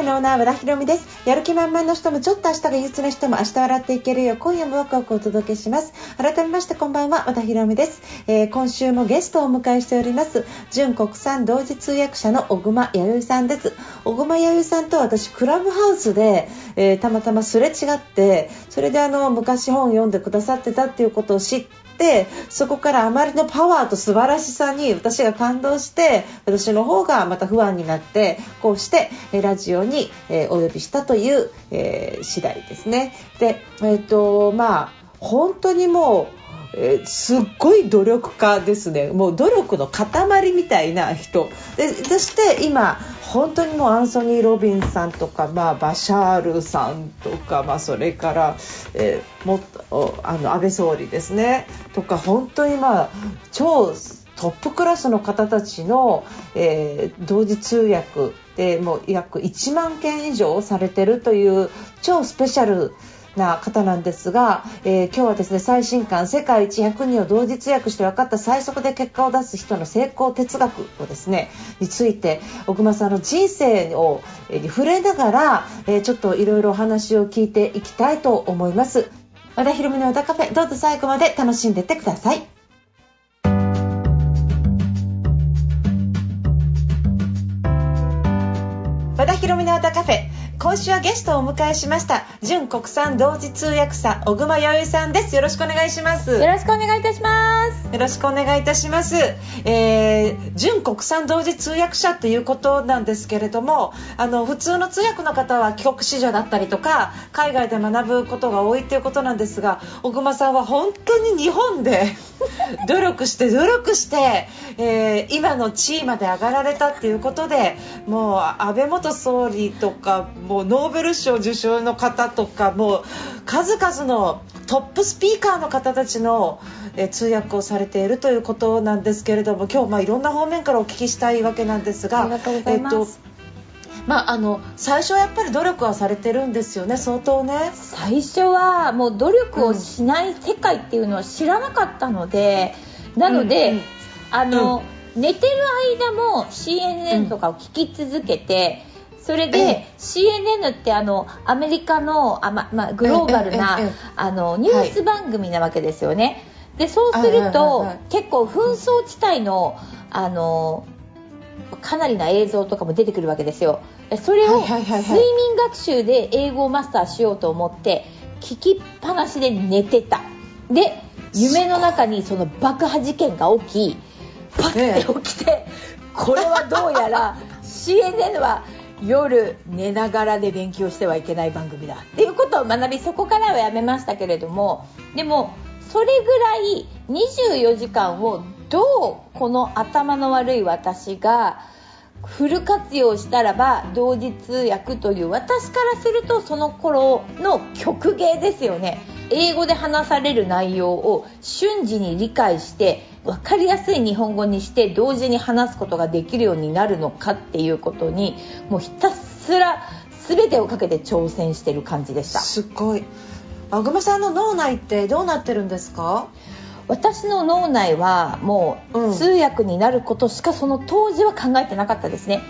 カフェのオーナー和田博美です。やる気満々の人もちょっと明日が憂鬱な人も明日笑っていけるよ。う今夜もワクワクお届けします。改めましてこんばんは和田博美です、えー今週もゲストをお迎えしております。純国産同時通訳者の小熊弥生さんです。小熊弥生さんと私クラブハウスで、えーたまたますれ違ってそれであの昔本を読んでくださってたっていうことを知ってそこからあまりのパワーと素晴らしさに私が感動して私の方がまた不安になってこうしてラジオに、お呼びしたという、え次第ですね。で、えっ、とまあ本当にもうえーすっごい努力家ですね。もう努力の塊みたいな人。でそして今本当にもうアンソニー・ロビンさんとか、まあ、バシャールさんとか、まあ、それから、えーもあの安倍総理ですね。とか本当にまあ超トップクラスの方たちの、えー同時通訳でもう約1万件以上されてるという超スペシャルな方なんですが、えー今日はですね最新刊「世界一100人を同時通訳して分かった最速で結果を出す人の成功哲学」をですねについて小熊さんの人生をえー触れながら、えーちょっといろいろお話を聞いていきたいと思います。和田博美の和田カフェどうぞ最後まで楽しんでってください。和田博美の和田カフェ今週はゲストをお迎えしました純国産同時通訳者小熊弥生さんですよろしくお願いしますよろしくお願いいたします。よろしくお願いいたします。えー、純国産同時通訳者ということなんですけれども、あの普通の通訳の方は帰国子女だったりとか、海外で学ぶことが多いということなんですが、小熊さんは本当に日本で 努力して努力して、えー今の地位まで上がられたっていうことで、もう安倍元総理とか、もうノーベル賞受賞の方とか、もう数々のトップスピーカーの方たちの、えー通訳をされているということなんですけれども今日まあいろんな方面からお聞きしたいわけなんですがありがとうございます。えっとまあ、あの最初はやっぱり努力はされてるんですよね相当ね。最初はもう努力をしない世界っていうのは知らなかったので、なので、うんうん。あの、寝てる間も CNN とかを聞き続けて、それで、ええ CNN ってあのアメリカのあ、ままあ、グローバルな、あのニュース番組なわけですよね。でそうすると、結構紛争地帯のあのかなりな映像とかも出てくるわけですよ。それを睡眠学習で英語をマスターしようと思って聞きっぱなしで寝てた。で夢の中にその爆破事件が起きパッて起きて、これはどうやら CNN は夜寝ながらで勉強してはいけない番組だっていうことを学びそこからはやめましたけれどもでもそれぐらい24時間をどうこの頭の悪い私がフル活用したらば同時通訳という私からするとその頃の曲芸ですよね。英語で話される内容を瞬時に理解して分かりやすい日本語にして同時に話すことができるようになるのかっていうことにもうひたすら全てをかけて挑戦してる感じでした。すごい。小熊さんの脳内ってどうなってるんですか？私の脳内はもう通訳になることしかその当時は考えてなかったですね。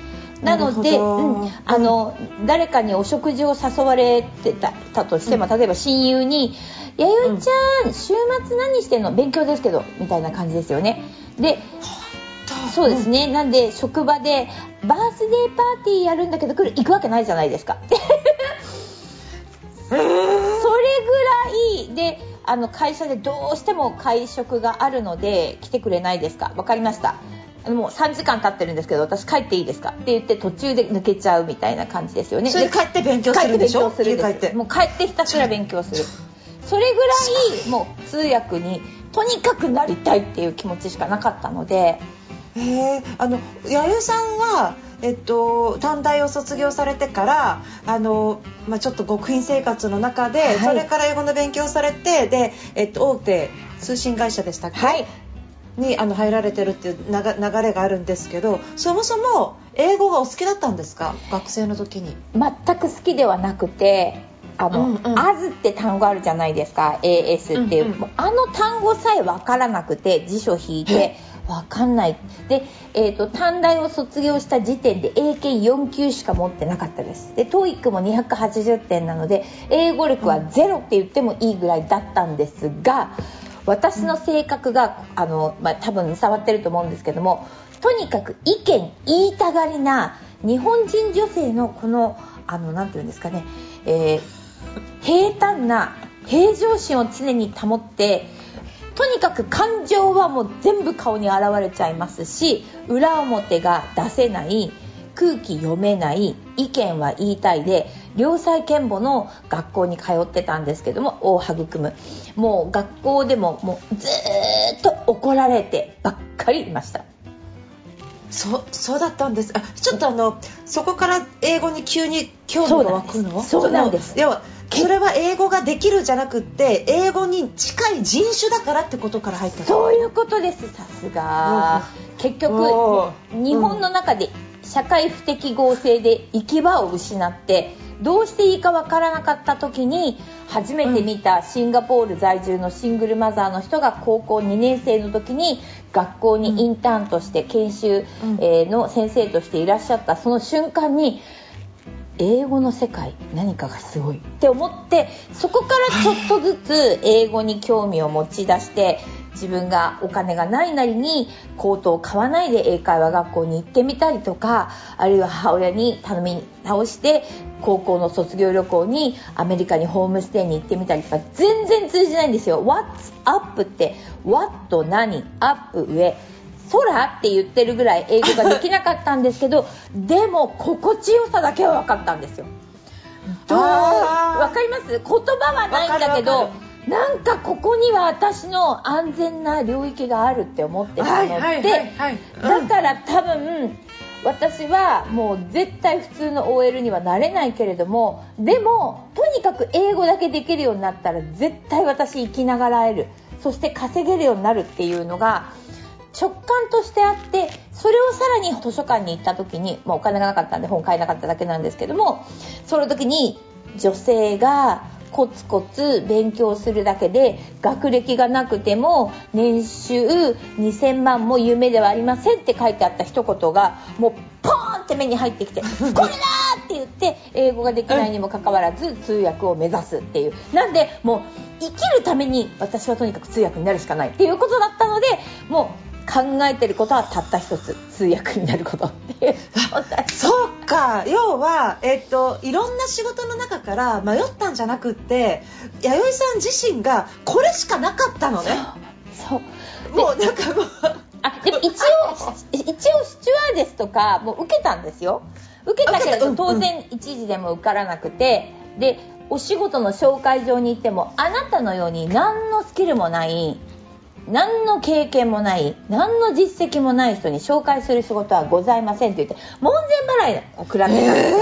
なので、うん、あの誰かにお食事を誘われてたたとしても、例えば親友に「弥生ちゃん、週末何してんの？勉強ですけど」みたいな感じですよね。でそうですね、なんで職場でバースデーパーティーやるんだけど来る行くわけないじゃないですか。それぐらいであの会社でどうしても会食があるので来てくれないですか？分かりました。もう3時間経ってるんですけど私帰っていいですか？って言って途中で抜けちゃうみたいな感じですよね。それで帰って勉強するんでしょ？帰って勉強するもう帰ってひたすら勉強するそれぐらいもう通訳にとにかくなりたいっていう気持ちしかなかったので。へえあの弥生さんはえっと、短大を卒業されてからあの、まあ、ちょっと極貧生活の中で、はい。それから英語の勉強をされてで、えっと、大手通信会社でしたっけ、はい。にあの入られてるっていう流流れがあるんですけどそもそも英語がお好きだったんですか？学生の時に。全く好きではなくてあの、うんうん。アズって単語あるじゃないですか。AS っていう、うんうん。あの単語さえ分からなくて辞書引いて分かんない。で、えー、と短大を卒業した時点で英検4級しか持ってなかったです。で TOEIC も280点なので英語力はゼロって言ってもいいぐらいだったんですが私の性格があの、まあ、多分触ってると思うんですけどもとにかく意見言いたがりな日本人女性のこのあのていうんですかね、えー平坦な平常心を常に保ってとにかく感情はもう全部顔に現れちゃいますし裏表が出せない空気読めない意見は言いたいで良妻賢母の学校に通ってたんですけども大育む。もう学校でももうずーっと怒られてばっかりいました。そそうだったんです。あちょっとあのそこから英語に急に興味が湧くの？そうなんです。要はそれは英語ができるじゃなくって英語に近い人種だからってことから入ったの。そういうことですさすが。結局おー。日本の中で社会不適合性で行き場を失ってどうしていいかわからなかった時に初めて見たシンガポール在住のシングルマザーの人が高校2年生の時に学校にインターンとして研修の先生としていらっしゃった。その瞬間に英語の世界何かがすごいって思ってそこからちょっとずつ英語に興味を持ち出して自分がお金がないなりにコートを買わないで英会話学校に行ってみたりとかあるいは母親に頼み直して高校の卒業旅行にアメリカにホームステイに行ってみたりとか全然通じないんですよ。What's up って What 何 up 上空って言ってるぐらい英語ができなかったんですけど でも心地よさだけは分かったんですよ。どう分かります？言葉はないんだけどなんかここには私の安全な領域があるって思ってたので、はいはいはいはい。うんだから多分私はもう絶対普通の OL にはなれないけれどもでもとにかく英語だけできるようになったら絶対私生きながらえる。そして稼げるようになるっていうのが直感としてあってそれをさらに図書館に行った時に、まあ、お金がなかったんで本買えなかっただけなんですけどもその時に女性がコツコツ勉強するだけで学歴がなくても年収2000万も夢ではありませんって書いてあった一言がもうポーンって目に入ってきて「これだ!」って言って英語ができないにもかかわらず通訳を目指すっていうなんでもう生きるために私はとにかく通訳になるしかないっていうことだったのでもう考えてることはたった一つ通訳になること。っていうそうか。要は、えっといろんな仕事の中から迷ったんじゃなくって弥生さん自身がこれしかなかったのね。そう。もうなんかもうあでも一応一応スチュワーデスとかもう受けたんですよ。受けたけれど当然一時でも受からなくてでお仕事の紹介状に行ってもあなたのように何のスキルもない何の経験もない何の実績もない人に紹介する仕事はございませんって言って門前払いを食らってたんです。よ、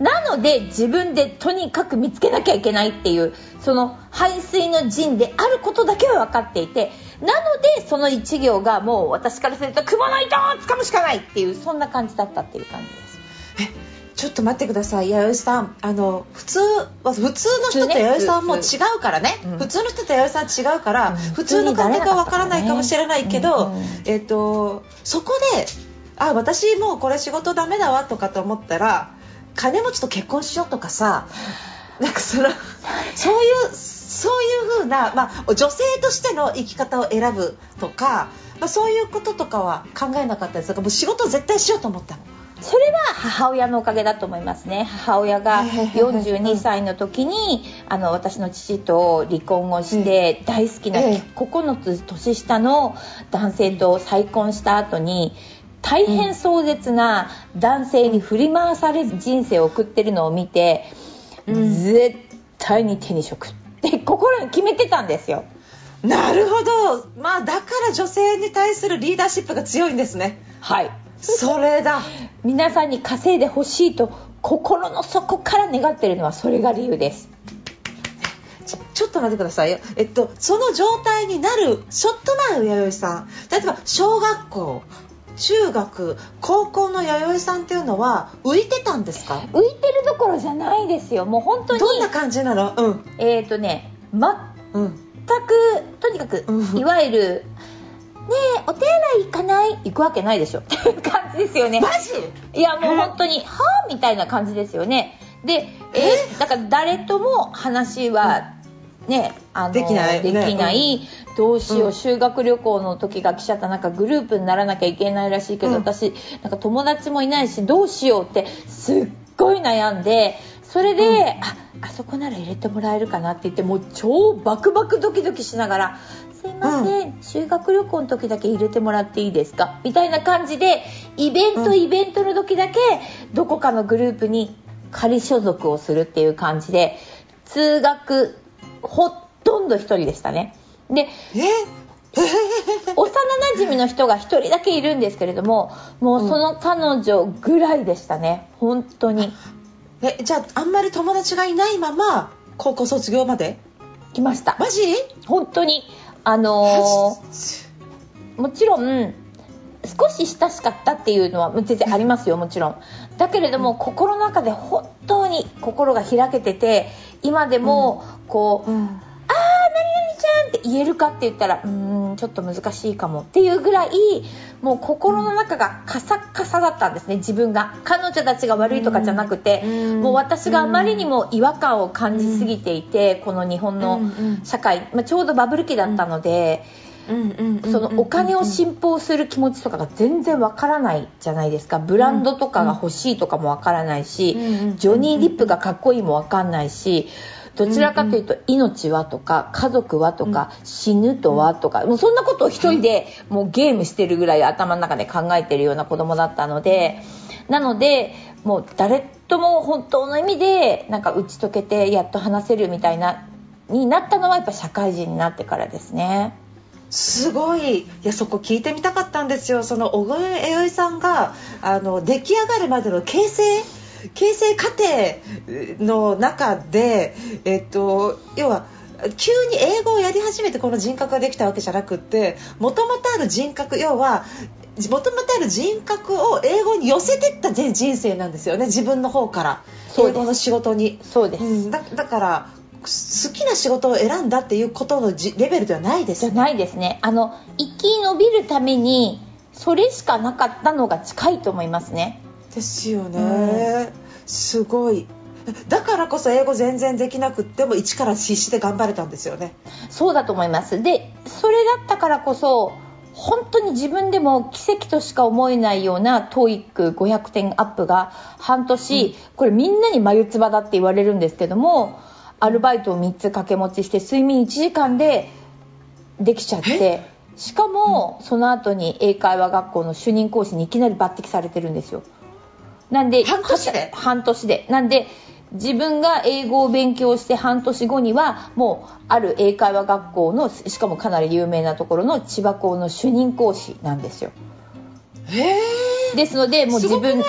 なので自分でとにかく見つけなきゃいけないっていうその排水の陣であることだけは分かっていてなのでその一行がもう私からすると雲の糸を掴むしかないっていうそんな感じだったっていう感じですちょっと待ってください。弥生さん。あの普通は普通の人と弥生さんも違うからね。うん。普通の人と弥生さん違うから、うん。普通の感覚はわからないかもしれないけど、うんうんえっとそこであ私もうこれ仕事ダメだわとかと思ったら金持ちと結婚しようとかさなんかそのそういうそういう風な、まあ、女性としての生き方を選ぶとか、まあ、そういうこととかは考えなかったです。だからもう仕事絶対しようと思ったの。それは母親のおかげだと思いますね。母親が 42歳の時にあの私の父と離婚をして大好きなええ。9つ年下の男性と再婚した後に大変壮絶な男性に振り回される人生を送ってるのを見て、うん。絶対に手に職って心に決めてたんですよ。なるほど、まあ、だから女性に対するリーダーシップが強いんですね。はいそれだ。皆さんに稼いでほしいと心の底から願ってるのはそれが理由です。ちょちょっと待ってくださいよ、えっと、その状態になるちょっと前の弥生さん。例えば小学校中学高校の弥生さんっていうのは浮いてたんですか？浮いてるどころじゃないですよ。もう本当にどんな感じなの？うん。えっ、とね全うん。くとにかくうん。いわゆる「ねえお手洗い行かない?」行くわけないでしょ。っていう感じですよね。マジ？いやもう本当に「はあ?」みたいな感じですよね。で、え？ーだから誰とも話はねあのできない？できない。どうしよう、うん。修学旅行の時が来ちゃった。なんかグループにならなきゃいけないらしいけど、うん。私なんか友達もいないしどうしようってすっごい悩んでそれで、うん。ああそこなら入れてもらえるかなって言ってもう超バクバクドキドキしながら「すいません、修学旅行の時だけ入れてもらっていいですか?」みたいな感じでイベント、うん。イベントの時だけどこかのグループに仮所属をするっていう感じで通学ほとんど一人でしたね。でえ？幼なじみの人が一人だけいるんですけれどももうその彼女ぐらいでしたね。本当に。えじゃああんまり友達がいないまま高校卒業まで？来ました。マジ？本当にあのーもちろん少し親しかったっていうのは全然ありますよもちろん。だけれども、心の中で本当に心が開けてて今でもこう、うんって言えるかって言ったらうーんちょっと難しいかもっていうぐらいもう心の中がカサッカサだったんですね自分が。彼女たちが悪いとかじゃなくて、うんもう私があまりにも違和感を感じすぎていて、この日本の社会、まあ、ちょうどバブル期だったので、そのお金を信奉する気持ちとかが全然わからないじゃないですか。ブランドとかが欲しいとかもわからないし、うん。ジョニー・ディップがかっこいいもわかんないしどちらかというと命はとか家族はとか死ぬとはとかもうそんなことを一人でもうゲームしてるぐらい頭の中で考えてるような子供だったのでなのでもう誰とも本当の意味でなんか打ち解けてやっと話せるみたいなになったのはやっぱ社会人になってからですね。すごい。いやそこ聞いてみたかったんですよ。その小越えよいさんがあの出来上がるまでの形成形成過程の中で、えっと、要は急に英語をやり始めてこの人格ができたわけじゃなくってもともとある人格要はもともとある人格を英語に寄せてった人人生なんですよね自分の方から英語の仕事に。そうです、うん、だだから好きな仕事を選んだっていうことのじレベルではないです。じゃないですね。あの生き延びるためにそれしかなかったのが近いと思いますねですよね、すごい。だからこそ英語全然できなくっても一から必死で頑張れたんですよね。そうだと思います。でそれだったからこそ本当に自分でも奇跡としか思えないような TOEIC500 点アップが半年、これみんなに眉唾だって言われるんですけどもアルバイトを3つ掛け持ちして睡眠1時間でできちゃってしかもその後に英会話学校の主任講師にいきなり抜擢されてるんですよなんで半年で？半年で。なんで自分が英語を勉強して半年後にはもうある英会話学校のしかもかなり有名なところの千葉校の主任講師なんですよ。ですのでもう自分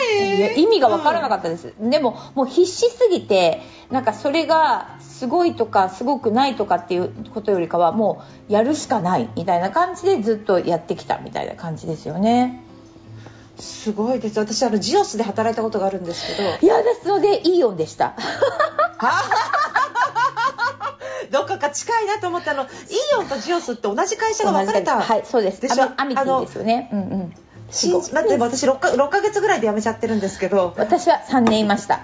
意味が分からなかったです、でももう必死すぎてなんかそれがすごいとかすごくないとかっていうことよりかはもうやるしかないみたいな感じでずっとやってきたみたいな感じですよねすごいです。私あのジオスで働いたことがあるんですけど。いやですのでイオンでした。どっかが近いなと思ったの。イオンとジオスって同じ会社が分かれたはいそうです。でしょ？アミティですよね。うんうん。新だって私 6, か6ヶ月ぐらいで辞めちゃってるんですけど。私は3年いました。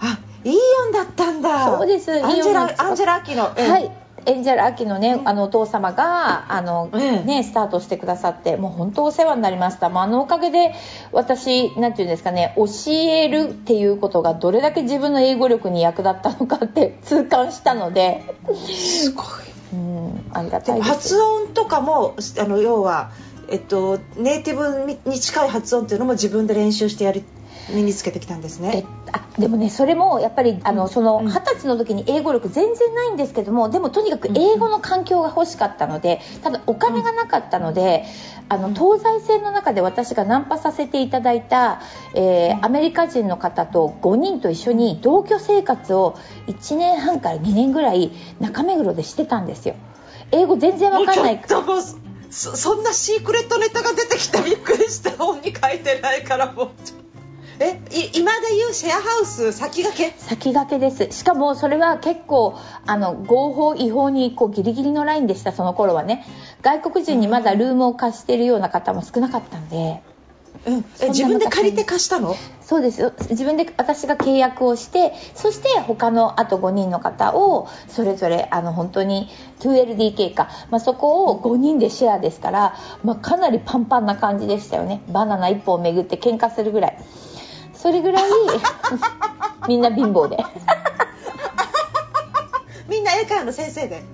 あイオンだったんだ。そうです。アンジェラアンジェラ・アキの、うん。はいエンジェル・アキのね、あのお父様があの、ええ。ね、スタートしてくださってもう本当お世話になりました。もうあのおかげで私なんていうんですかね教えるっていうことがどれだけ自分の英語力に役立ったのかって 痛感したので。すごい。うんありがたいです。発音とかもあの要は、えっと、ネイティブに近い発音っていうのも自分で練習してやり身につけてきたんですえねあでもねそれもやっぱりあのそのうん。二十歳の時に英語力全然ないんですけどもでもとにかく英語の環境が欲しかったのでただお金がなかったのであの東西線の中で私がナンパさせていただいた、えーアメリカ人の方と5人と一緒に同居生活を1年半から2年ぐらい中目黒でしてたんですよ。英語全然わかんない。そんなシークレットネタが出てきてびっくりした。本に書いてないからもうちょっとえい今で言うシェアハウス先駆け？先駆けです。しかもそれは結構あの合法違法にこうギリギリのラインでしたその頃はね。外国人にまだルームを貸してるような方も少なかったんで。うん、え自分で借りて貸したの？そうです。よ自分で私が契約をしてそして他のあと5人の方をそれぞれあの本当に 2LDK か、まあ、そこを5人でシェアですから、まあ、かなりパンパンな感じでしたよね。バナナ1本を巡って喧嘩するぐらいそれぐらい みんな貧乏で。みんな英会話の先生で。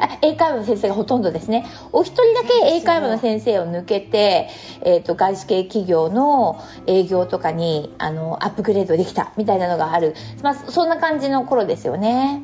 あ英会話の先生がほとんどですね。お一人だけ英会話の先生を抜けて、えー、と外資系企業の営業とかにあのアップグレードできたみたいなのがある、まあ、そんな感じの頃ですよね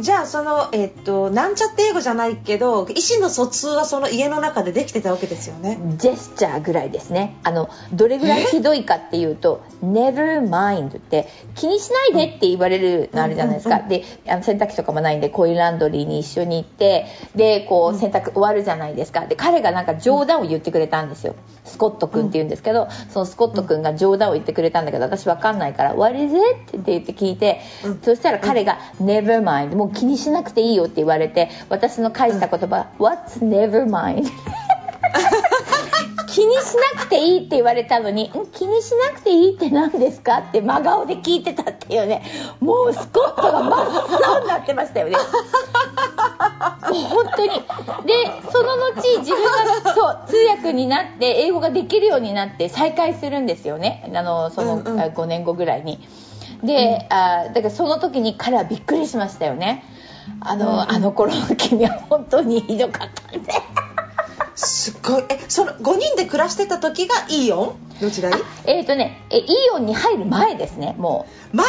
じゃあそのえっとなんちゃって英語じゃないけど意思の疎通はその家の中でできてたわけですよね。ジェスチャーぐらいですね。あのどれぐらいひどいかっていうと「never mind」って気にしないでって言われるのあるじゃないですか、であの洗濯機とかもないんでコインランドリーに一緒に行ってでこう洗濯終わるじゃないですか。で彼がなんか冗談を言ってくれたんですよ。スコット君って言うんですけど、そのスコット君が冗談を言ってくれたんだけど私わかんないから「What is it?」って言って聞いて、うん。そしたら彼が「never mind」もう気にしなくていいよって言われて私の返した言葉「What's never mind? 」気にしなくていいって言われたのにん？気にしなくていいって何ですかって真顔で聞いてたっていうね。もうスコットが真っ青になってましたよね。もう本当に。でその後自分がそう通訳になって英語ができるようになって再会するんですよね。あのその、うんうん。あ5年後ぐらいにで、あだからその時に彼はびっくりしましたよね。あの,、うん。うんあの頃の君は本当にひどかったんで。すごい。えその5人で暮らしてた時がイーオン？の時代えっ、とねえイオンに入る前ですねも前？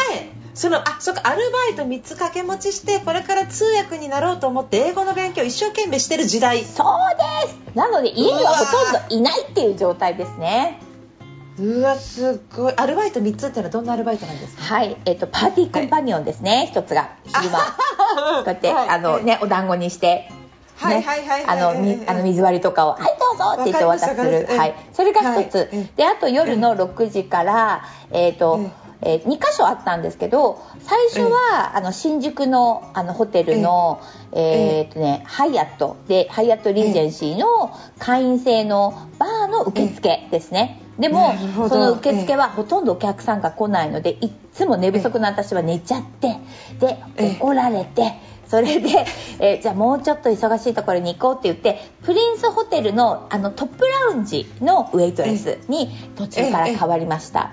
そのあそっかアルバイト3つ掛け持ちしてこれから通訳になろうと思って英語の勉強を一生懸命してる時代。うそうです。なので家にはほとんどいないっていう状態ですねうわすごい。アルバイト3つってのはどんなアルバイトなんですか？はい。えっ、とパーティーコンパニオンですね、一つが。昼間。こうやって、はい。あのねお団子にして。はいね。はいはいはい。あの水割りとかを「はいどうぞ」って言ってお渡しするはい。それが一つ、はいええ。であと夜の6時からえっ、と、えー2箇所あったんですけど最初は、あの新宿のあのホテルの、えーっとね、ハイアット。でハイアットリージェンシーの会員制のバーの受付ですね。でもその受付はほとんどお客さんが来ないのでいっつも寝不足の私は寝ちゃってでええ。怒られてそれで、えーじゃあもうちょっと忙しいところに行こうって言ってプリンスホテルのあのトップラウンジのウェイトレスに途中から変わりました。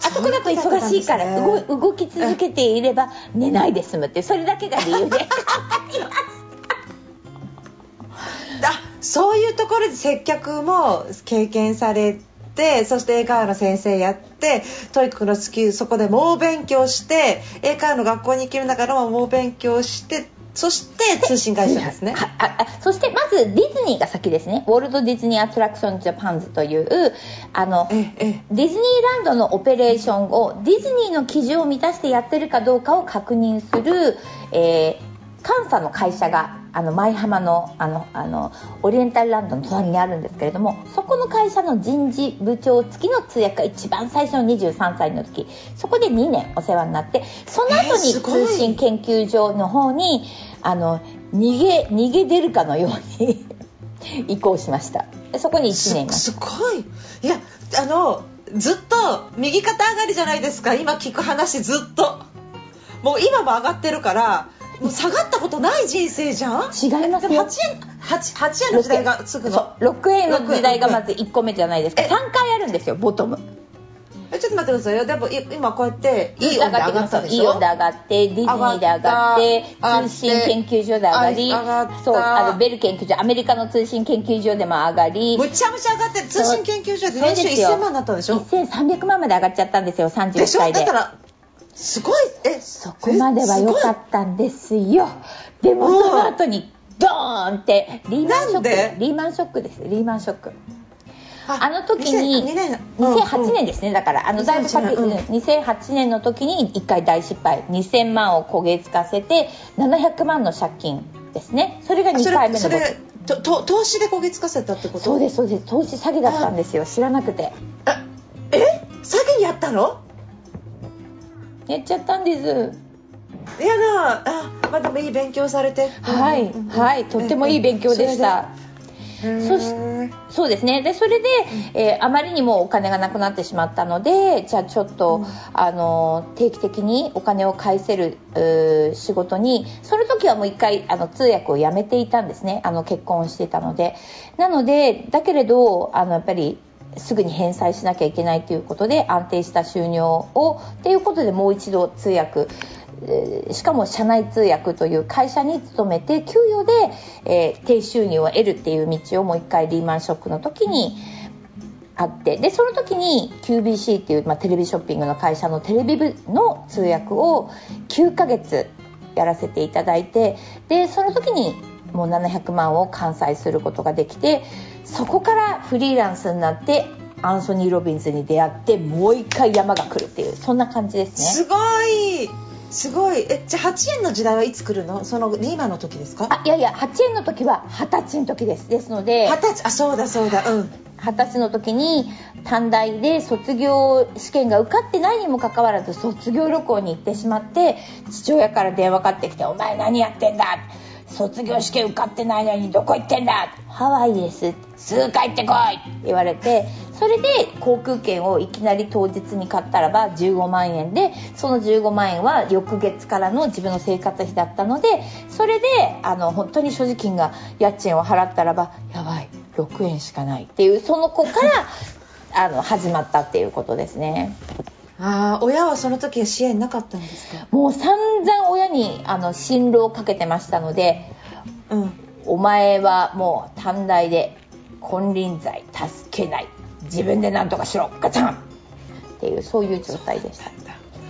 あそこだと忙しいからね。動動き続けていれば寝ないで済むってそれだけが理由で。あそういうところで接客も経験されてそして英会話の先生やって TOEIC のスキルそこで猛勉強して英会話の学校に行ける中でも猛勉強してそして通信会社ですね。はああそしてまずディズニーが先ですねウォルト・ディズニー・アトラクション・ジャパンズというあのディズニーランドのオペレーションをディズニーの基準を満たしてやってるかどうかを確認する、えー監査の会社があの舞浜のあのあのオリエンタルランドの隣にあるんですけれどもそこの会社の人事部長付きの通訳が一番最初の23歳の時そこで2年お世話になってその後に通信研究所の方にあの逃げ逃げ出るかのように 移行しました。でそこに1年すごい。いやあのずっと右肩上がりじゃないですか。今聞く話ずっと。もう今も上がってるからもう下がったことない人生じゃん？違いますよ。でも8円 8, 8円の時代がつくの？そう。6円の時代がまず1個目じゃないですか。え。3回あるんですよボトム。えちょっと待ってくださいよ。でもい今こうやっていい温度上がったでしょいい温度上がってディズニーで上がって通信研究所で上がりそうあのベル研究所アメリカの通信研究所でも上がり。むちゃむちゃ上がって通信研究所で年収そうですよ。1000万になったんでしょ？1300万まで上がっちゃったんですよで。36しょ？歳でだからすごい。えそこまでは良かったんですよ。でもその後にドーンってリーマンショック。リーマンショックです。リーマンショック。ああの時に2002年。2008年ですね。だからあのだいぶ先、2008年。うん。2008年の時に1回大失敗。2000万を焦げつかせて700万の借金ですね。それが2そ回目のとと投資で焦げつかせたってこと？そうですそうです。投資詐欺だったんですよ。知らなくて。あえ？詐欺にやったの？やっちゃったんです。いやなあまあでもいい勉強されて。はいうんうんはいとってもいい勉強でした。そしそうですね。でそれで、えーあまりにもお金がなくなってしまったのでじゃあちょっと、うん。あの定期的にお金を返せる仕事にその時はもう一回あの通訳をやめていたんですね。あの結婚していたので。なのでだけれどあのやっぱりすぐに返済しなきゃいけないということで安定した収入をっていうことでもう一度通訳しかも社内通訳という会社に勤めて給与で、えー低収入を得るっていう道をもう一回リーマンショックの時にあってでその時に QBC っていう、まあ、テレビショッピングの会社のテレビ部の通訳を9ヶ月やらせていただいてでその時にもう700万を完済することができてそこからフリーランスになってアンソニー・ロビンズに出会ってもう一回山が来るっていうそんな感じですね。すごい。すごい。えじゃあ8円の時代はいつ来るの？そのリーマンの時ですか？あいやいや8円の時は二十歳の時です。ですので二十歳。あそうだそうだ。うん。二十歳の時に短大で卒業試験が受かってないにもかかわらず卒業旅行に行ってしまって父親から電話かかってきて「お前何やってんだ!」卒業試験受かってないのにどこ行ってんだ？ハワイです。すぐ帰ってこいって言われてそれで航空券をいきなり当日に買ったらば15万円でその15万円は翌月からの自分の生活費だったのでそれであの本当に所持金が家賃を払ったらばやばい6円しかないっていうその子からあの始まったっていうことですねああ親はその時は支援なかったんですか？もう散々親にあの進路をかけてましたのでうん。お前はもう短大で金輪際助けない。自分で何とかしろ。ガチャン！っていうそういう状態でした。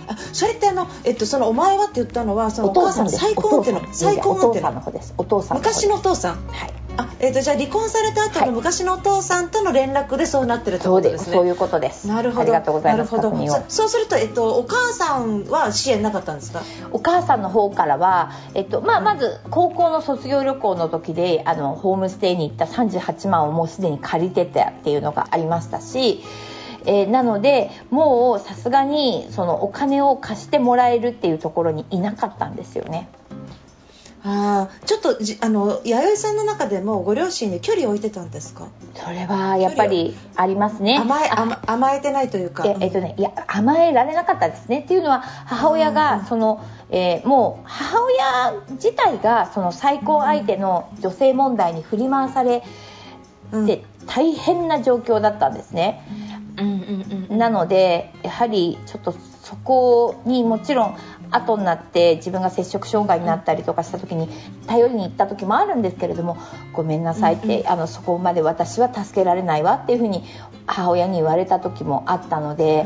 あそれってあの、えっと、そのお前はって言ったのはそのおお母さんの父さんです。再婚っていうのお父さん。再婚っていうの？お父さんの方です。お父さん昔のお父さん？はいあ、えっと、じゃあ離婚された後はいの昔のお父さんとの連絡でそうなってるってことですすね。そういうことです。なるほど。ありがとうございますなるほど。そそうすると、えっと、お母さんは支援なかったんですか？お母さんの方からは、えっとまあ、まず高校の卒業旅行の時であのホームステイに行った38万をもうすでに借りてたっていうのがありましたし、えーなのでもうさすがにそのお金を貸してもらえるっていうところにいなかったんですよね。ああちょっとじあの弥生さんの中でもご両親に距離を置いてたんですか？それはやっぱりありますね。あ甘え甘甘えてないというか。ええっとね、いや甘えられなかったですねっていうのは母親うん。がその、えーもう母親自体がその再婚相手の女性問題に振り回されうん。て大変な状況だったんですね。うんうんうん。なのでやはりちょっとそこにもちろん後になって自分が摂食障害になったりとかした時に頼りに行った時もあるんですけれどもごめんなさいって、うんあのそこまで私は助けられないわっていうふうに母親に言われた時もあったので、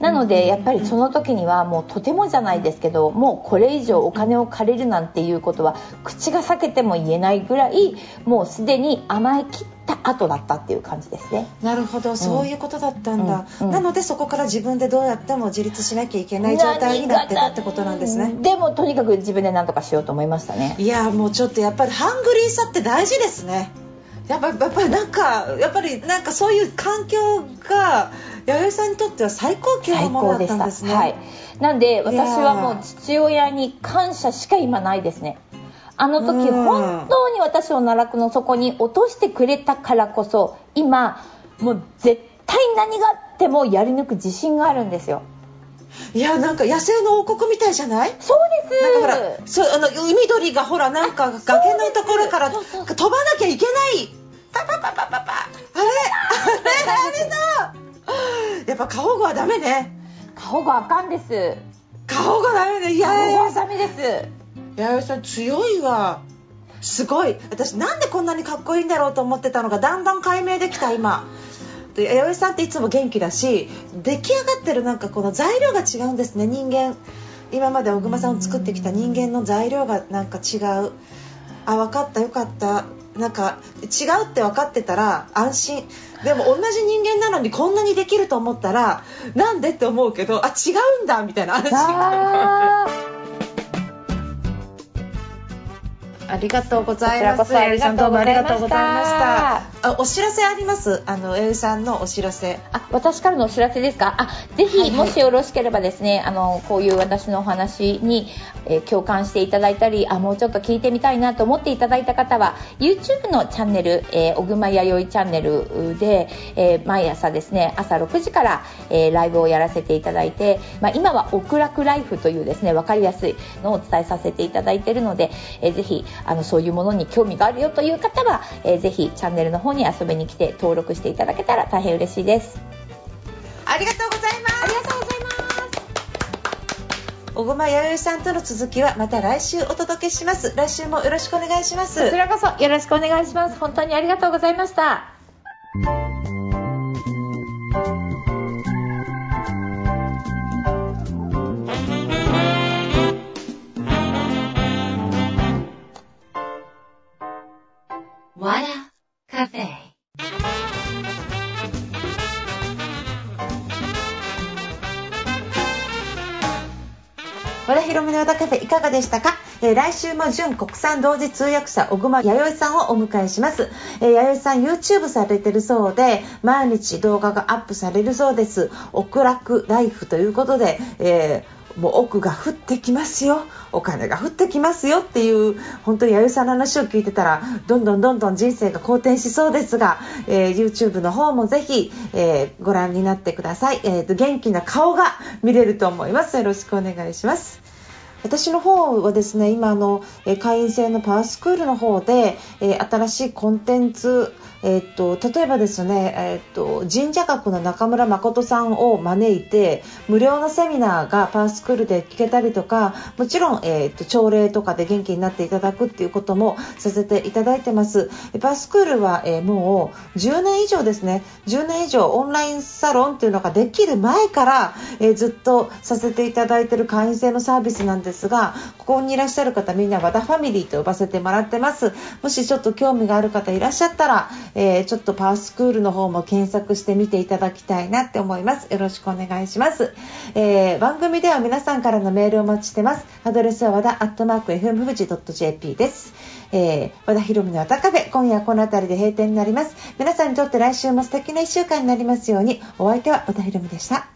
なのでやっぱりその時にはもうとてもじゃないですけどもうこれ以上お金を借りるなんていうことは口が裂けても言えないぐらいもうすでに甘えきった後だったっていう感じですね。なるほど。そういうことだったんだ、うん。うん。なのでそこから自分でどうやっても自立しなきゃいけない状態になってたってことなんですね。でもとにかく自分で何とかしようと思いましたね。いやもうちょっとやっぱりハングリーさって大事ですね。やっぱやっぱりなんかやっぱりなんかそういう環境が弥生さんにとっては最高級のものだったんですね。はい。なんで私はもう父親に感謝しか今ないですねあの時うん。本当に私を奈落の底に落としてくれたからこそ今もう絶対何があってもやり抜く自信があるんですよ。いやなんか野生の王国みたいじゃない？そうです。なんかほらそうあの海鳥がほらなんか崖のところから飛ばなきゃいけない。パパパパパパ。あれ？あれ？あれ？だやっっぱ過保護はダメね過保護あかんです過保護ダメねいや過保護はダメです弥生さん強いわ。すごい。私なんでこんなにかっこいいんだろうと思ってたのがだんだん解明できた今。で弥生さんっていつも元気だし出来上がってるなんかこの材料が違うんですね人間。今まで小熊さんを作ってきた人間の材料がなんか違う。あ分かったよかった。なんか違うって分かってたら安心。でも同じ人間なのにこんなにできると思ったらなんでって思うけどあ違うんだみたいな安心感が。あるありがとうございます。こちらこそありがとうございましたどうもありがとうございました。あ、お知らせあります？あの、えうさんのお知らせ。あ私からのお知らせですか？あぜひ、はいはいもしよろしければですねあのこういう私のお話に、えー共感していただいたりあもうちょっと聞いてみたいなと思っていただいた方は YouTube のチャンネル「えー小熊弥生チャンネルで」えー毎朝ですね朝6時から、えーライブをやらせていただいて、まあ、今は「おくらくライフ」というですね分かりやすいのをお伝えさせていただいているので、えーぜひあのそういうものに興味があるよという方は、えーぜひチャンネルの方に遊びに来て登録していただけたら大変嬉しいです。ありがとうございます。ありがとうございます。小熊弥生さんとの続きはまた来週お届けします。来週もよろしくお願いします。こちらこそよろしくお願いします。本当にありがとうございました。和田博美の和田カフェいかがでしたか、えー来週も準国産同時通訳者小熊弥生さんをお迎えします、えー弥生さん YouTube されてるそうで毎日動画がアップされるそうです。奥楽ライフということで、えーもう奥が降ってきますよ。お金が降ってきますよっていう本当に弥生さんの話を聞いてたらどんどんどんどん人生が好転しそうですが、えー YouTube の方もぜひ、えーご覧になってください、えーと元気な顔が見れると思います。よろしくお願いします。私の方はですね今あの会員制のパワースクールの方で、新しいコンテンツえーっと例えばですね、えーっと神社学の中村誠さんを招いて無料のセミナーがパースクールで聞けたりとかもちろん、えーっと朝礼とかで元気になっていただくっていうこともさせていただいてます。えパースクールは、えーもう10年以上ですね。10年以上オンラインサロンっていうのができる前から、えーずっとさせていただいている会員制のサービスなんですがここにいらっしゃる方みんな和田ファミリーと呼ばせてもらってます。もしちょっと興味がある方いらっしゃったら、えーちょっとパワースクールの方も検索してみていただきたいなって思います。よろしくお願いします、えー番組では皆さんからのメールをお待ちしてます。アドレスは和田アットマーク FM 富士 .jp です。えー和田ひろみの和田カフェ。今夜はこの辺りで閉店になります。皆さんにとって来週も素敵な1週間になりますように。お相手は和田ひろみでした。